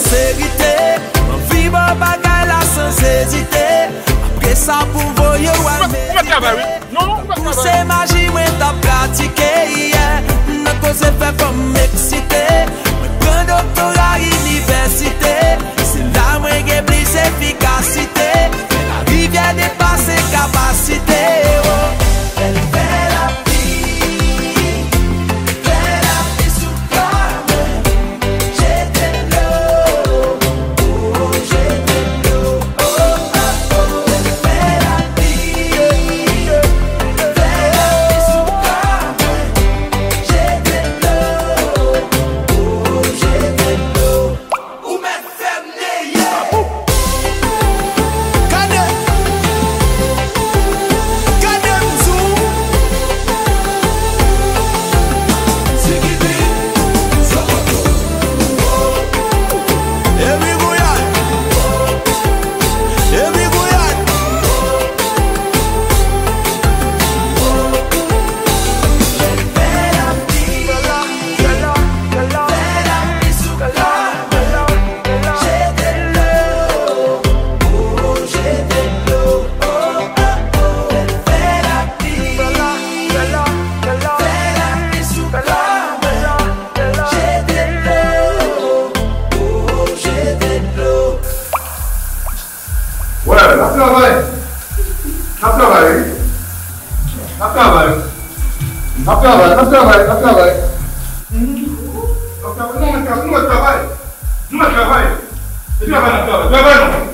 Mwen se gite, mwen vibo bagay la se zedite Ape sa pou voye ou amedite Mwen se gite, mwen vibo bagay la se zedite trabalho. Dá trabalho, hein? Dá trabalho. Dá trabalho, dá trabalho, dá trabalho. Não, não é trabalho. Não é trabalho. Não é trabalho. Não é trabalho. Trabalho.